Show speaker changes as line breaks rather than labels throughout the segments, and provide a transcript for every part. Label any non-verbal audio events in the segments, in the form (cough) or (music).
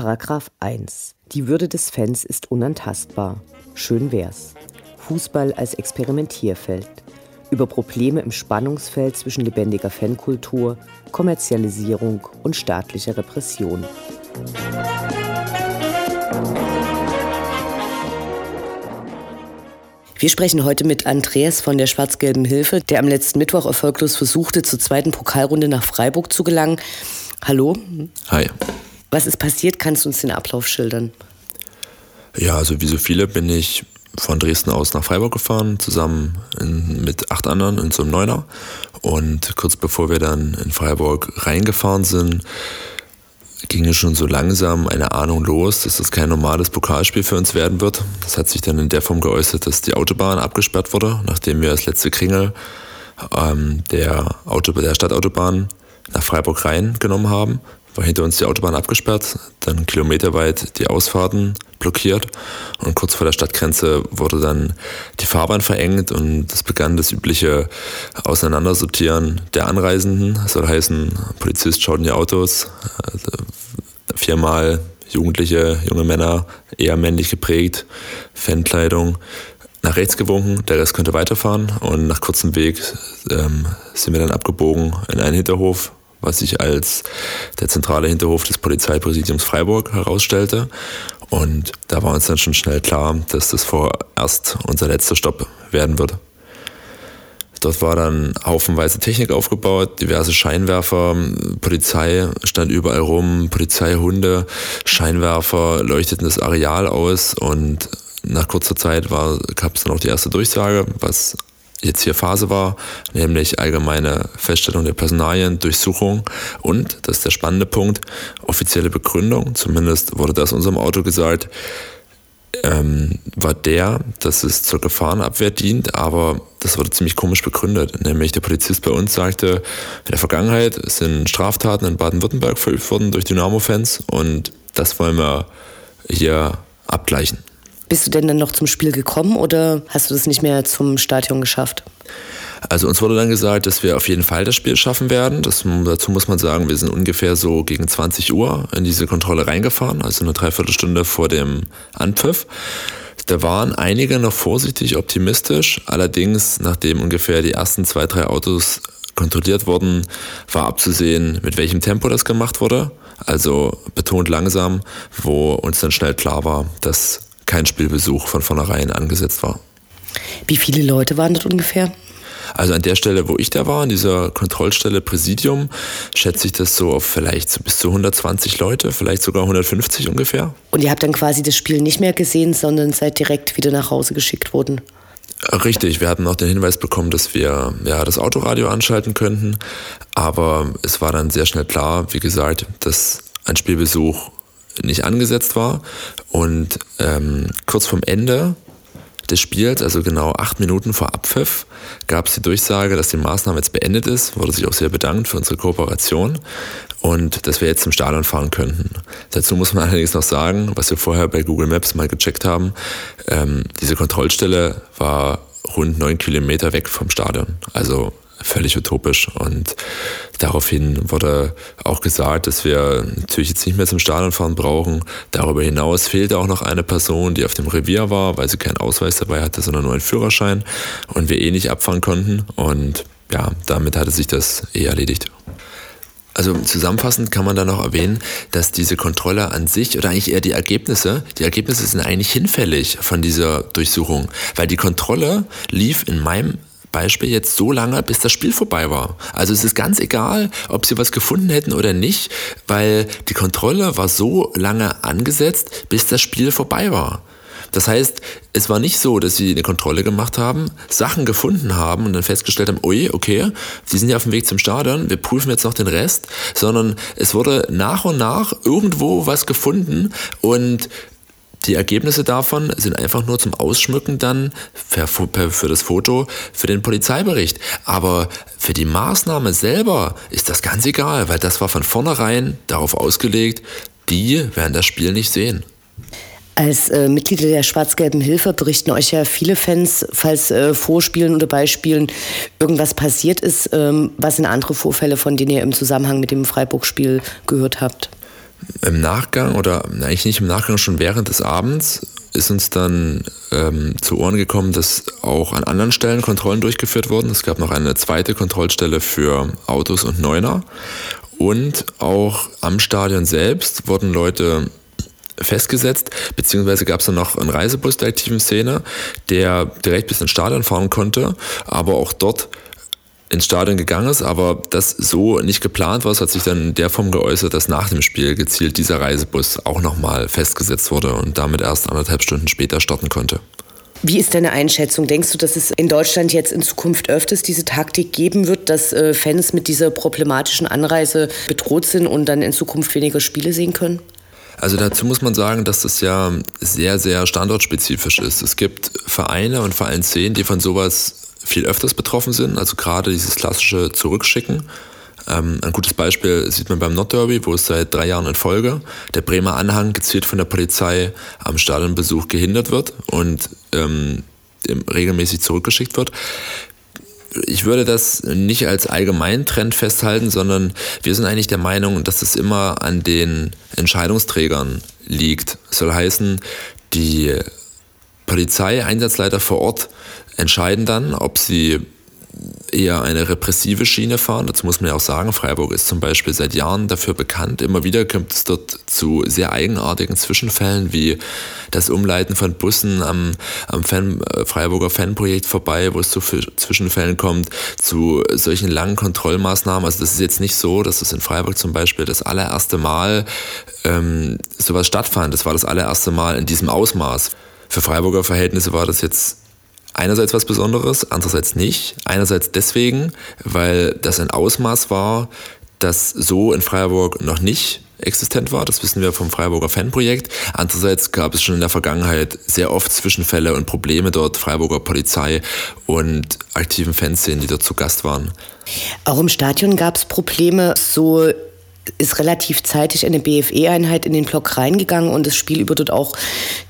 Paragraph 1. Die Würde des Fans ist unantastbar. Schön wär's. Fußball als Experimentierfeld. Über Probleme im Spannungsfeld zwischen lebendiger Fankultur, Kommerzialisierung und staatlicher Repression. Wir sprechen heute mit Andreas von der Schwarz-Gelben Hilfe, der am letzten Mittwoch erfolglos versuchte, zur zweiten Pokalrunde nach Freiburg zu gelangen. Hallo.
Hi.
Was ist passiert? Kannst du uns den Ablauf schildern?
Ja, also wie so viele bin ich von Dresden aus nach Freiburg gefahren, zusammen in, mit acht anderen in so einem Neuner. Und kurz bevor wir dann in Freiburg reingefahren sind, ging es schon so langsam eine Ahnung los, dass das kein normales Pokalspiel für uns werden wird. Das hat sich dann in der Form geäußert, dass die Autobahn abgesperrt wurde, nachdem wir das letzte Kringel ähm, der, Auto, der Stadtautobahn nach Freiburg reingenommen haben war hinter uns die Autobahn abgesperrt, dann kilometerweit die Ausfahrten blockiert und kurz vor der Stadtgrenze wurde dann die Fahrbahn verengt und es begann das übliche Auseinandersortieren der Anreisenden. Das soll heißen, Polizist schaut in die Autos, also viermal Jugendliche, junge Männer, eher männlich geprägt, Fankleidung, nach rechts gewunken, der Rest könnte weiterfahren und nach kurzem Weg ähm, sind wir dann abgebogen in einen Hinterhof, was sich als der zentrale Hinterhof des Polizeipräsidiums Freiburg herausstellte. Und da war uns dann schon schnell klar, dass das vorerst unser letzter Stopp werden würde. Dort war dann haufenweise Technik aufgebaut, diverse Scheinwerfer, Polizei stand überall rum, Polizeihunde, Scheinwerfer leuchteten das Areal aus und nach kurzer Zeit gab es dann auch die erste Durchsage, was jetzt hier Phase war, nämlich allgemeine Feststellung der Personalien, Durchsuchung und, das ist der spannende Punkt, offizielle Begründung, zumindest wurde das unserem Auto gesagt, ähm, war der, dass es zur Gefahrenabwehr dient, aber das wurde ziemlich komisch begründet. Nämlich der Polizist bei uns sagte, in der Vergangenheit sind Straftaten in Baden-Württemberg verübt worden durch Dynamo-Fans und das wollen wir hier abgleichen.
Bist du denn dann noch zum Spiel gekommen oder hast du das nicht mehr zum Stadion geschafft?
Also uns wurde dann gesagt, dass wir auf jeden Fall das Spiel schaffen werden. Das, dazu muss man sagen, wir sind ungefähr so gegen 20 Uhr in diese Kontrolle reingefahren, also eine Dreiviertelstunde vor dem Anpfiff. Da waren einige noch vorsichtig optimistisch. Allerdings, nachdem ungefähr die ersten zwei, drei Autos kontrolliert wurden, war abzusehen, mit welchem Tempo das gemacht wurde. Also betont langsam, wo uns dann schnell klar war, dass kein Spielbesuch von vornherein angesetzt war.
Wie viele Leute waren das ungefähr?
Also an der Stelle, wo ich da war, an dieser Kontrollstelle Präsidium, schätze ich das so auf vielleicht so bis zu 120 Leute, vielleicht sogar 150 ungefähr.
Und ihr habt dann quasi das Spiel nicht mehr gesehen, sondern seid direkt wieder nach Hause geschickt worden?
Richtig, wir hatten auch den Hinweis bekommen, dass wir ja, das Autoradio anschalten könnten, aber es war dann sehr schnell klar, wie gesagt, dass ein Spielbesuch nicht angesetzt war. Und ähm, kurz vorm Ende des Spiels, also genau acht Minuten vor Abpfiff, gab es die Durchsage, dass die Maßnahme jetzt beendet ist. Wurde sich auch sehr bedankt für unsere Kooperation und dass wir jetzt zum Stadion fahren könnten. Dazu muss man (laughs) allerdings noch sagen, was wir vorher bei Google Maps mal gecheckt haben, ähm, diese Kontrollstelle war rund neun Kilometer weg vom Stadion. Also völlig utopisch. Und daraufhin wurde auch gesagt, dass wir natürlich jetzt nicht mehr zum Stadion fahren brauchen. Darüber hinaus fehlte auch noch eine Person, die auf dem Revier war, weil sie keinen Ausweis dabei hatte, sondern nur einen Führerschein und wir eh nicht abfahren konnten. Und ja, damit hatte sich das eh erledigt. Also zusammenfassend kann man da noch erwähnen, dass diese Kontrolle an sich oder eigentlich eher die Ergebnisse, die Ergebnisse sind eigentlich hinfällig von dieser Durchsuchung, weil die Kontrolle lief in meinem Beispiel jetzt so lange, bis das Spiel vorbei war. Also es ist ganz egal, ob sie was gefunden hätten oder nicht, weil die Kontrolle war so lange angesetzt, bis das Spiel vorbei war. Das heißt, es war nicht so, dass sie eine Kontrolle gemacht haben, Sachen gefunden haben und dann festgestellt haben, ui, okay, sie sind ja auf dem Weg zum Stadion, wir prüfen jetzt noch den Rest, sondern es wurde nach und nach irgendwo was gefunden und die Ergebnisse davon sind einfach nur zum Ausschmücken dann für, für, das Foto für den Polizeibericht. Aber für die Maßnahme selber ist das ganz egal, weil das war von vornherein darauf ausgelegt, die werden das Spiel nicht sehen.
Als äh, Mitglieder der Schwarz-Gelben Hilfe berichten euch ja viele Fans, falls äh, Vorspielen oder Beispielen irgendwas passiert ist. Ähm, was sind andere Vorfälle, von denen ihr im Zusammenhang mit dem Freiburg-Spiel gehört habt?
Im Nachgang oder eigentlich nicht im Nachgang, schon während des Abends ist uns dann ähm, zu Ohren gekommen, dass auch an anderen Stellen Kontrollen durchgeführt wurden. Es gab noch eine zweite Kontrollstelle für Autos und Neuner. Und auch am Stadion selbst wurden Leute festgesetzt, beziehungsweise gab es dann noch einen Reisebus der aktiven Szene, der direkt bis ins Stadion fahren konnte, aber auch dort ins Stadion gegangen ist, aber das so nicht geplant war. Es hat sich dann in der Form geäußert, dass nach dem Spiel gezielt dieser Reisebus auch nochmal festgesetzt wurde und damit erst anderthalb Stunden später starten konnte.
Wie ist deine Einschätzung? Denkst du, dass es in Deutschland jetzt in Zukunft öfters diese Taktik geben wird, dass äh, Fans mit dieser problematischen Anreise bedroht sind und dann in Zukunft weniger Spiele sehen können?
Also dazu muss man sagen, dass das ja sehr, sehr standortspezifisch ist. Es gibt Vereine und Vereinsszenen, die von sowas viel öfters betroffen sind. Also gerade dieses klassische Zurückschicken. Ähm, ein gutes Beispiel sieht man beim Nordderby, wo es seit drei Jahren in Folge der Bremer Anhang gezielt von der Polizei am Stadionbesuch gehindert wird und ähm, regelmäßig zurückgeschickt wird ich würde das nicht als allgemeinen Trend festhalten, sondern wir sind eigentlich der Meinung, dass es immer an den Entscheidungsträgern liegt. Das soll heißen, die Polizeieinsatzleiter vor Ort entscheiden dann, ob sie eher eine repressive Schiene fahren. Dazu muss man ja auch sagen, Freiburg ist zum Beispiel seit Jahren dafür bekannt. Immer wieder kommt es dort zu sehr eigenartigen Zwischenfällen, wie das Umleiten von Bussen am, am Fan, äh, Freiburger Fanprojekt vorbei, wo es zu Zwischenfällen kommt, zu solchen langen Kontrollmaßnahmen. Also das ist jetzt nicht so, dass es in Freiburg zum Beispiel das allererste Mal ähm, sowas stattfand. Das war das allererste Mal in diesem Ausmaß. Für Freiburger Verhältnisse war das jetzt einerseits was Besonderes, andererseits nicht. Einerseits deswegen, weil das ein Ausmaß war, das so in Freiburg noch nicht existent war. Das wissen wir vom Freiburger Fanprojekt. Andererseits gab es schon in der Vergangenheit sehr oft Zwischenfälle und Probleme dort, Freiburger Polizei und aktiven Fanszenen, die dort zu Gast waren.
Auch im Stadion gab es Probleme. So ist relativ zeitig eine BFE-Einheit in den Block reingegangen und das Spiel über dort auch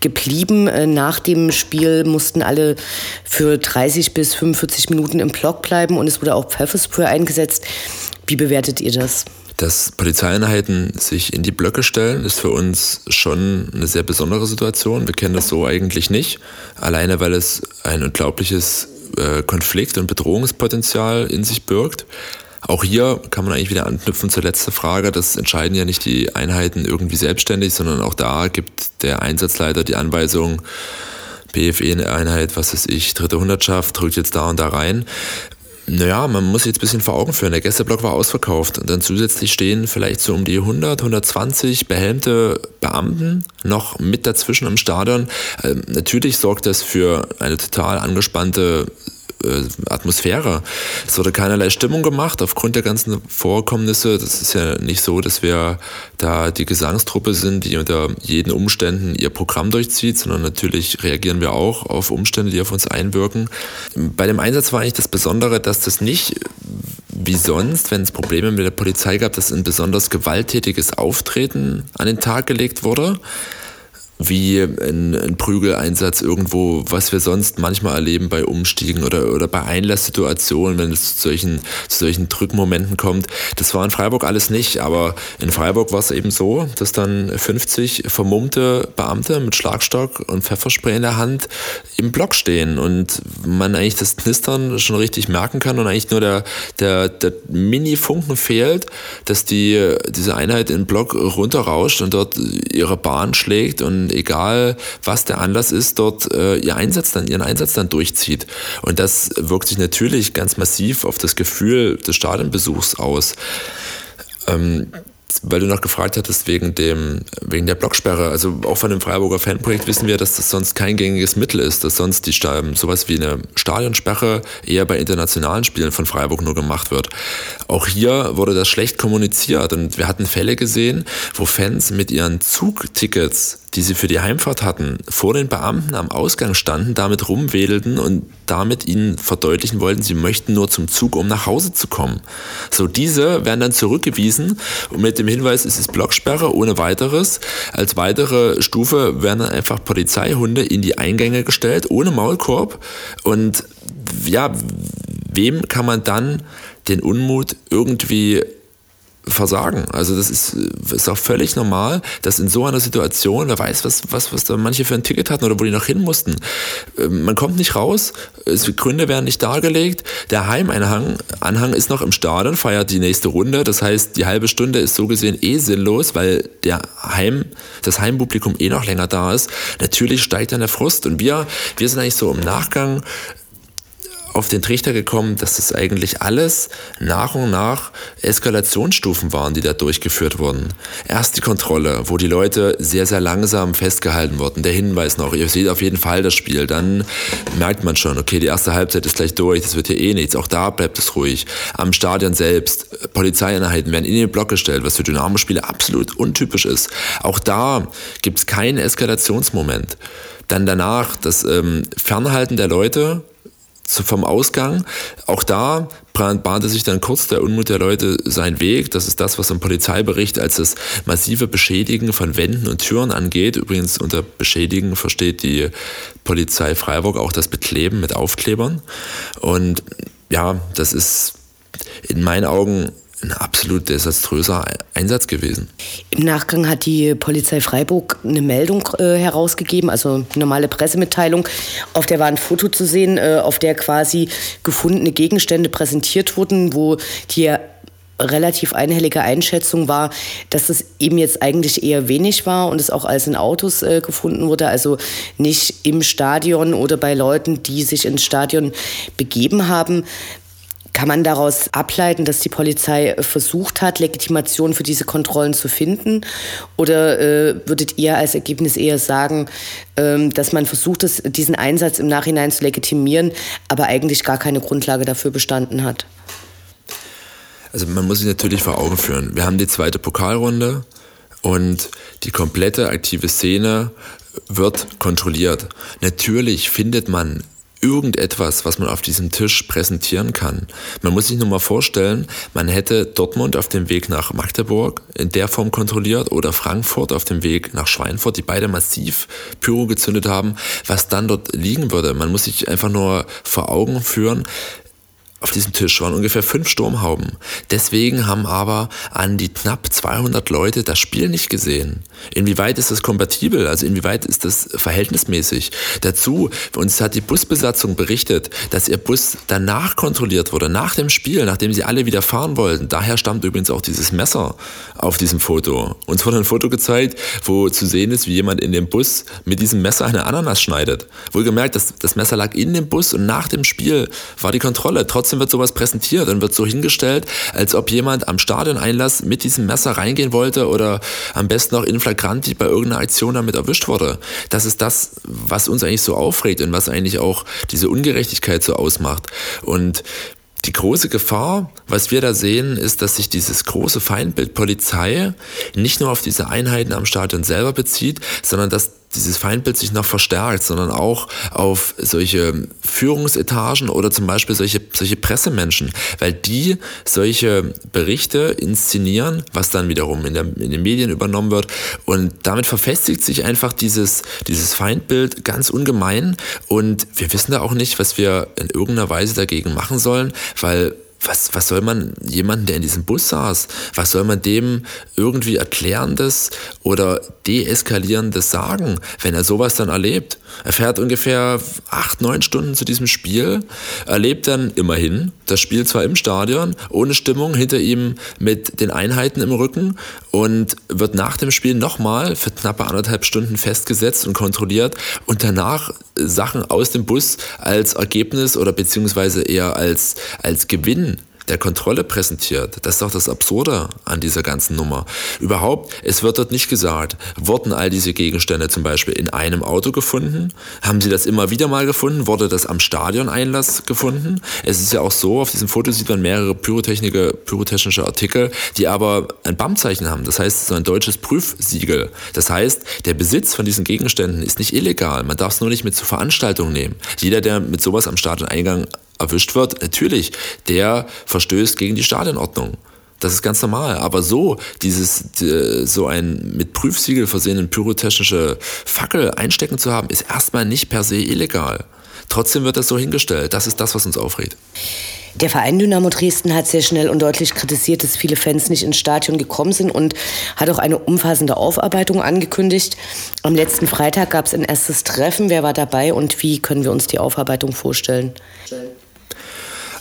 geblieben. Äh, nach dem Spiel mussten alle für 30 bis 45 Minuten im Block bleiben und es wurde auch Pfefferspray eingesetzt. Wie bewertet ihr das?
Dass Polizeieinheiten sich in die Blöcke stellen, ist für uns schon eine sehr besondere Situation. Wir kennen das so eigentlich nicht. Alleine weil es ein unglaubliches äh, Konflikt- und Bedrohungspotenzial in sich birgt. Auch hier kann man eigentlich wieder anknüpfen zur letzten Frage. Das entscheiden ja nicht die Einheiten irgendwie selbstständig, sondern auch da gibt der Einsatzleiter die Anweisung, BFE-Einheit, was weiß ich, dritte Hundertschaft, drückt jetzt da und da rein. Naja, man muss sich jetzt ein bisschen vor Augen führen. Der Gästeblock war ausverkauft und dann zusätzlich stehen vielleicht so um die 100, 120 behelmte Beamten noch mit dazwischen im Stadion. Ähm, natürlich sorgt das für eine total angespannte äh, Atmosphäre. Es wurde keinerlei Stimmung gemacht aufgrund der ganzen Vorkommnisse. Das ist ja nicht so, dass wir da die Gesangstruppe sind, die unter jeden Umständen ihr Programm durchzieht, sondern natürlich reagieren wir auch auf Umstände, die auf uns einwirken. Bei dem Einsatz war eigentlich das Besondere, dass das nicht wie sonst, wenn es Probleme mit der Polizei gab, dass ein besonders gewalttätiges Auftreten an den Tag gelegt wurde wie ein, ein, Prügeleinsatz irgendwo, was wir sonst manchmal erleben bei Umstiegen oder, oder bei Einlasssituationen, wenn es zu solchen, zu solchen Drückmomenten kommt. Das war in Freiburg alles nicht, aber in Freiburg war es eben so, dass dann 50 vermummte Beamte mit Schlagstock und Pfefferspray in der Hand im Block stehen und man eigentlich das Knistern schon richtig merken kann und eigentlich nur der, der, der Mini-Funken fehlt, dass die, diese Einheit in den Block runterrauscht und dort ihre Bahn schlägt egal was der Anlass ist, dort äh, ihr Einsatz dann, ihren Einsatz dann durchzieht. Und das wirkt sich natürlich ganz massiv auf das Gefühl des Stadionbesuchs aus. Ähm, weil du noch gefragt hattest wegen, dem, wegen der Blocksperre, also auch von dem Freiburger Fanprojekt wissen wir, dass das sonst kein gängiges Mittel ist, dass sonst die sowas wie eine Stadionsperre eher bei internationalen Spielen von Freiburg nur gemacht wird. Auch hier wurde das schlecht kommuniziert und wir hatten Fälle gesehen, wo Fans mit ihren Zugtickets die sie für die Heimfahrt hatten, vor den Beamten am Ausgang standen, damit rumwedelten und damit ihnen verdeutlichen wollten, sie möchten nur zum Zug, um nach Hause zu kommen. So, diese werden dann zurückgewiesen und mit dem Hinweis, es ist Blocksperre ohne weiteres. Als weitere Stufe werden dann einfach Polizeihunde in die Eingänge gestellt, ohne Maulkorb. Und ja, wem kann man dann den Unmut irgendwie versagen. Also das ist, ist auch völlig normal, dass in so einer Situation, wer weiß, was, was, was da manche für ein Ticket hatten oder wo die noch hin mussten. Ähm, man kommt nicht raus, es, Gründe werden nicht dargelegt, der Heimanhang Anhang ist noch im Stadion, feiert die nächste Runde, das heißt, die halbe Stunde ist so gesehen eh sinnlos, weil der Heim, das Heimpublikum eh noch länger da ist. Natürlich steigt dann der Frust und wir, wir sind eigentlich so im Nachgang auf den Trichter gekommen, dass das eigentlich alles nach und nach Eskalationsstufen waren, die da durchgeführt wurden. Erst die Kontrolle, wo die Leute sehr, sehr langsam festgehalten wurden. Der Hinweis noch, ihr seht auf jeden Fall das Spiel. Dann merkt man schon, okay, die erste Halbzeit ist gleich durch, das wird hier eh nichts. Auch da bleibt es ruhig. Am Stadion selbst, Polizeieinheiten werden in den Block gestellt, was für Dynamo-Spiele absolut untypisch ist. Auch da gibt es keinen Eskalationsmoment. Dann danach das ähm, Fernhalten der Leute, vom Ausgang. Auch da bahnte sich dann kurz der Unmut der Leute seinen Weg. Das ist das, was im Polizeibericht als das massive Beschädigen von Wänden und Türen angeht. Übrigens unter Beschädigen versteht die Polizei Freiburg auch das Bekleben mit Aufklebern. Und ja, das ist in meinen Augen ein absolut desaströser Einsatz gewesen.
Im Nachgang hat die Polizei Freiburg eine Meldung äh, herausgegeben, also eine normale Pressemitteilung. Auf der war ein Foto zu sehen, äh, auf der quasi gefundene Gegenstände präsentiert wurden, wo die relativ einhellige Einschätzung war, dass es eben jetzt eigentlich eher wenig war und es auch als in Autos äh, gefunden wurde, also nicht im Stadion oder bei Leuten, die sich ins Stadion begeben haben. Kann man daraus ableiten, dass die Polizei versucht hat, Legitimation für diese Kontrollen zu finden? Oder äh, würdet ihr als Ergebnis eher sagen, ähm, dass man versucht, das, diesen Einsatz im Nachhinein zu legitimieren, aber eigentlich gar keine Grundlage dafür bestanden hat?
Also man muss sich natürlich vor Augen führen. Wir haben die zweite Pokalrunde und die komplette aktive Szene wird kontrolliert. Natürlich findet man irgendetwas, was man auf diesem Tisch präsentieren kann. Man muss sich nur mal vorstellen, man hätte Dortmund auf dem Weg nach Magdeburg in der Form kontrolliert oder Frankfurt auf dem Weg nach Schweinfurt, die beide massiv Pyro gezündet haben, was dann dort liegen würde. Man muss sich einfach nur vor Augen führen, auf diesem Tisch waren ungefähr fünf Sturmhauben. Deswegen haben aber an die knapp 200 Leute das Spiel nicht gesehen. Inwieweit ist das kompatibel? Also inwieweit ist das verhältnismäßig? Dazu, uns hat die Busbesatzung berichtet, dass ihr Bus danach kontrolliert wurde, nach dem Spiel, nachdem sie alle wieder fahren wollten. Daher stammt übrigens auch dieses Messer auf diesem Foto. Uns wurde ein Foto gezeigt, wo zu sehen ist, wie jemand in dem Bus mit diesem Messer eine Ananas schneidet. Wohlgemerkt, das, das Messer lag in dem Bus und nach dem Spiel war die Kontrolle. Trotz trotzdem wird sowas präsentiert und wird so hingestellt, als ob jemand am Stadioneinlass mit diesem Messer reingehen wollte oder am besten auch in flagranti bei irgendeiner Aktion damit erwischt wurde. Das ist das, was uns eigentlich so aufregt und was eigentlich auch diese Ungerechtigkeit so ausmacht. Und die große Gefahr, was wir da sehen, ist, dass sich dieses große Feindbild Polizei nicht nur auf diese Einheiten am Stadion selber bezieht, sondern dass dieses Feindbild sich noch verstärkt, sondern auch auf solche Führungsetagen oder zum Beispiel solche, solche Pressemenschen, weil die solche Berichte inszenieren, was dann wiederum in, der, in den Medien übernommen wird. Und damit verfestigt sich einfach dieses, dieses Feindbild ganz ungemein. Und wir wissen da auch nicht, was wir in irgendeiner Weise dagegen machen sollen, weil was, was soll man jemanden, der in diesem Bus saß, was soll man dem irgendwie Erklärendes oder Deeskalierendes sagen, wenn er sowas dann erlebt? Er fährt ungefähr acht, neun Stunden zu diesem Spiel, erlebt dann immerhin das Spiel zwar im Stadion, ohne Stimmung, hinter ihm mit den Einheiten im Rücken und wird nach dem Spiel nochmal für knappe anderthalb Stunden festgesetzt und kontrolliert und danach Sachen aus dem Bus als Ergebnis oder beziehungsweise eher als, als Gewinn der Kontrolle präsentiert. Das ist doch das Absurde an dieser ganzen Nummer. Überhaupt, es wird dort nicht gesagt, wurden all diese Gegenstände zum Beispiel in einem Auto gefunden? Haben sie das immer wieder mal gefunden? Wurde das am Stadioneinlass gefunden? Es ist ja auch so, auf diesem Foto sieht man mehrere Pyrotechnische, pyrotechnische Artikel, die aber ein BAM-Zeichen haben. Das heißt, so ein deutsches Prüfsiegel. Das heißt, der Besitz von diesen Gegenständen ist nicht illegal. Man darf es nur nicht mit zur Veranstaltung nehmen. Jeder, der mit sowas am Stadioneingang erwischt wird, natürlich, der verstößt gegen die Stadionordnung. Das ist ganz normal. Aber so, dieses, so ein mit Prüfsiegel versehenen pyrotechnische Fackel einstecken zu haben, ist erstmal nicht per se illegal. Trotzdem wird das so hingestellt. Das ist das, was uns aufregt.
Der Verein Dynamo Dresden hat sehr schnell und deutlich kritisiert, dass viele Fans nicht ins Stadion gekommen sind und hat auch eine umfassende Aufarbeitung angekündigt. Am letzten Freitag gab es ein erstes Treffen. Wer war dabei und wie können wir uns die Aufarbeitung vorstellen?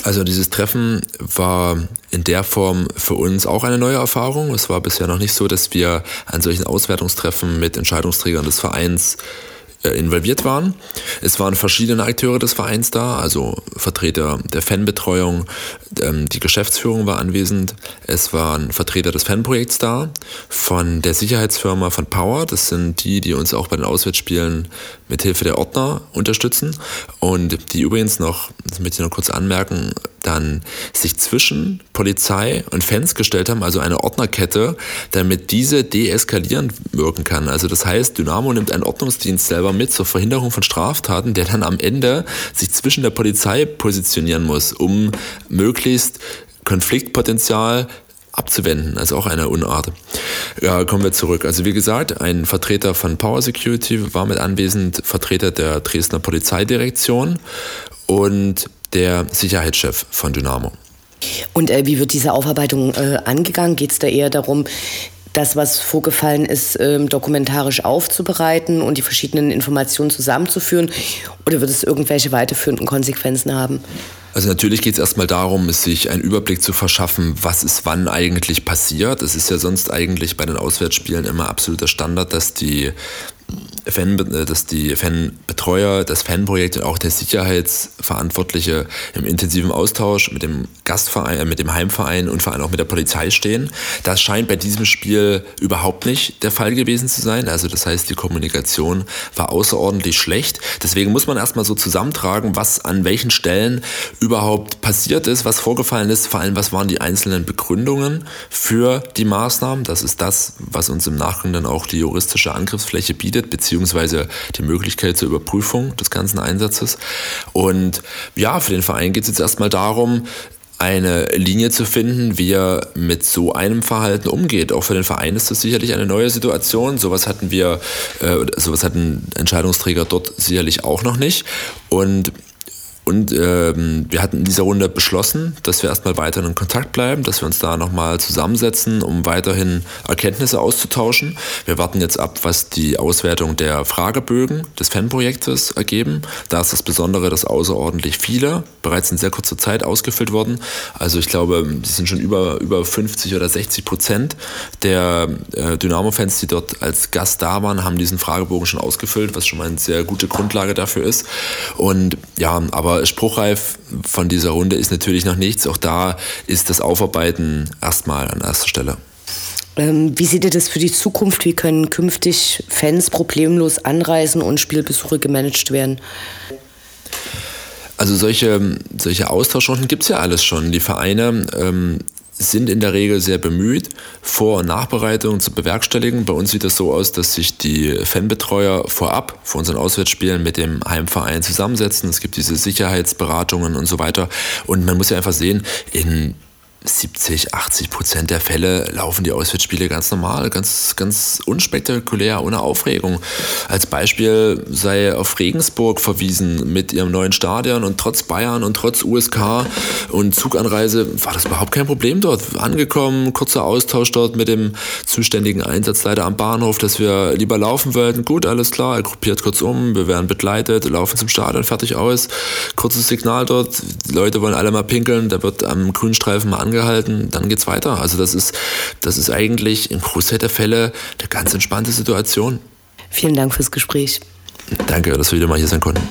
Also dieses Treffen war in der Form für uns auch eine neue Erfahrung. Es war bisher noch nicht so, dass wir an solchen Auswertungstreffen mit Entscheidungsträgern des Vereins involviert waren. Es waren verschiedene Akteure des Vereins da, also Vertreter der Fanbetreuung, ähm, die Geschäftsführung war anwesend, es waren Vertreter des Fanprojekts da, von der Sicherheitsfirma von Power, das sind die, die uns auch bei den Auswärtsspielen mit Hilfe der Ordner unterstützen und die übrigens noch, das möchte ich noch kurz anmerken, dann sich zwischen Polizei und Fans gestellt haben, also eine Ordnerkette, damit diese deeskalierend wirken kann. Also das heißt, Dynamo nimmt einen Ordnungsdienst selber mit zur Verhinderung von Straftaten, der dann am Ende sich zwischen der Polizei positionieren muss, um möglichst Konfliktpotenzial abzuwenden, also auch eine Unart. Ja, kommen wir zurück. Also wie gesagt, ein Vertreter von Power Security war mit anwesend, Vertreter der Dresdner Polizeidirektion und der Sicherheitschef von Dynamo.
Und äh, wie wird diese Aufarbeitung äh, angegangen? Geht es da eher darum, das, was vorgefallen ist, ähm, dokumentarisch aufzubereiten und die verschiedenen Informationen zusammenzuführen? Oder wird es irgendwelche weiterführenden Konsequenzen haben?
Also natürlich geht es erstmal darum, sich einen Überblick zu verschaffen, was ist wann eigentlich passiert. Es ist ja sonst eigentlich bei den Auswärtsspielen immer absoluter Standard, dass die Fan, äh, dass die Fanbetreuer, das Fanprojekt und auch der Sicherheitsverantwortliche im intensiven Austausch mit dem Gastverein, äh, mit dem Heimverein und vor allem auch mit der Polizei stehen. Das scheint bei diesem Spiel überhaupt nicht der Fall gewesen zu sein. Also das heißt, die Kommunikation war außerordentlich schlecht. Deswegen muss man erstmal so zusammentragen, was an welchen Stellen überhaupt passiert ist, was vorgefallen ist, vor allem was waren die einzelnen Begründungen für die Maßnahmen. Das ist das, was uns im Nachgang dann auch die juristische Angriffsfläche bietet, beziehungsweise die Möglichkeit zur Überprüfung des ganzen Einsatzes. Und ja, für den Verein geht es jetzt erstmal darum, eine Linie zu finden, wie er mit so einem Verhalten umgeht. Auch für den Verein ist das sicherlich eine neue Situation. Sowas hatten wir, äh, sowas hatten Entscheidungsträger dort sicherlich auch noch nicht. Und und ähm, wir hatten in dieser Runde beschlossen, dass wir erstmal weiter in Kontakt bleiben, dass wir uns da nochmal zusammensetzen, um weiterhin Erkenntnisse auszutauschen. Wir warten jetzt ab, was die Auswertung der Fragebögen des Fanprojektes ergeben. Da ist das Besondere, dass außerordentlich viele bereits in sehr kurzer Zeit ausgefüllt wurden. Also ich glaube, es sind schon über, über 50 oder 60 Prozent der äh, Dynamo-Fans, die dort als Gast da waren, haben diesen Fragebogen schon ausgefüllt, was schon mal eine sehr gute Grundlage dafür ist. Und ja, aber spruchreif von dieser Runde ist natürlich noch nichts. Auch da ist das Aufarbeiten erstmal an erster Stelle.
Ähm, wie seht ihr das für die Zukunft? Wie können künftig Fans problemlos anreisen und Spielbesuche gemanagt werden?
Also solche, solche Austauschrunden gibt es ja alles schon. Die Vereine ähm, sind in der Regel sehr bemüht, Vor- und Nachbereitungen zu bewerkstelligen. Bei uns sieht es so aus, dass sich die Fanbetreuer vorab vor unseren Auswärtsspielen mit dem Heimverein zusammensetzen. Es gibt diese Sicherheitsberatungen und so weiter. Und man muss ja einfach sehen, in 70, 80 Prozent der Fälle laufen die Auswärtsspiele ganz normal, ganz, ganz unspektakulär, ohne Aufregung. Als Beispiel sei auf Regensburg verwiesen mit ihrem neuen Stadion und trotz Bayern und trotz USK und Zuganreise war das überhaupt kein Problem dort. Angekommen, kurzer Austausch dort mit dem zuständigen Einsatzleiter am Bahnhof, dass wir lieber laufen wollten. Gut, alles klar, er gruppiert kurz um, wir werden begleitet, laufen zum Stadion, fertig aus. Kurzes Signal dort, die Leute wollen alle mal pinkeln, da wird am Grünstreifen mal angehalten, dann geht's weiter. Also das ist, das ist eigentlich im Großteil der Fälle eine ganz entspannte Situation.
Vielen Dank fürs Gespräch.
Danke, dass wir wieder mal hier sein konnten.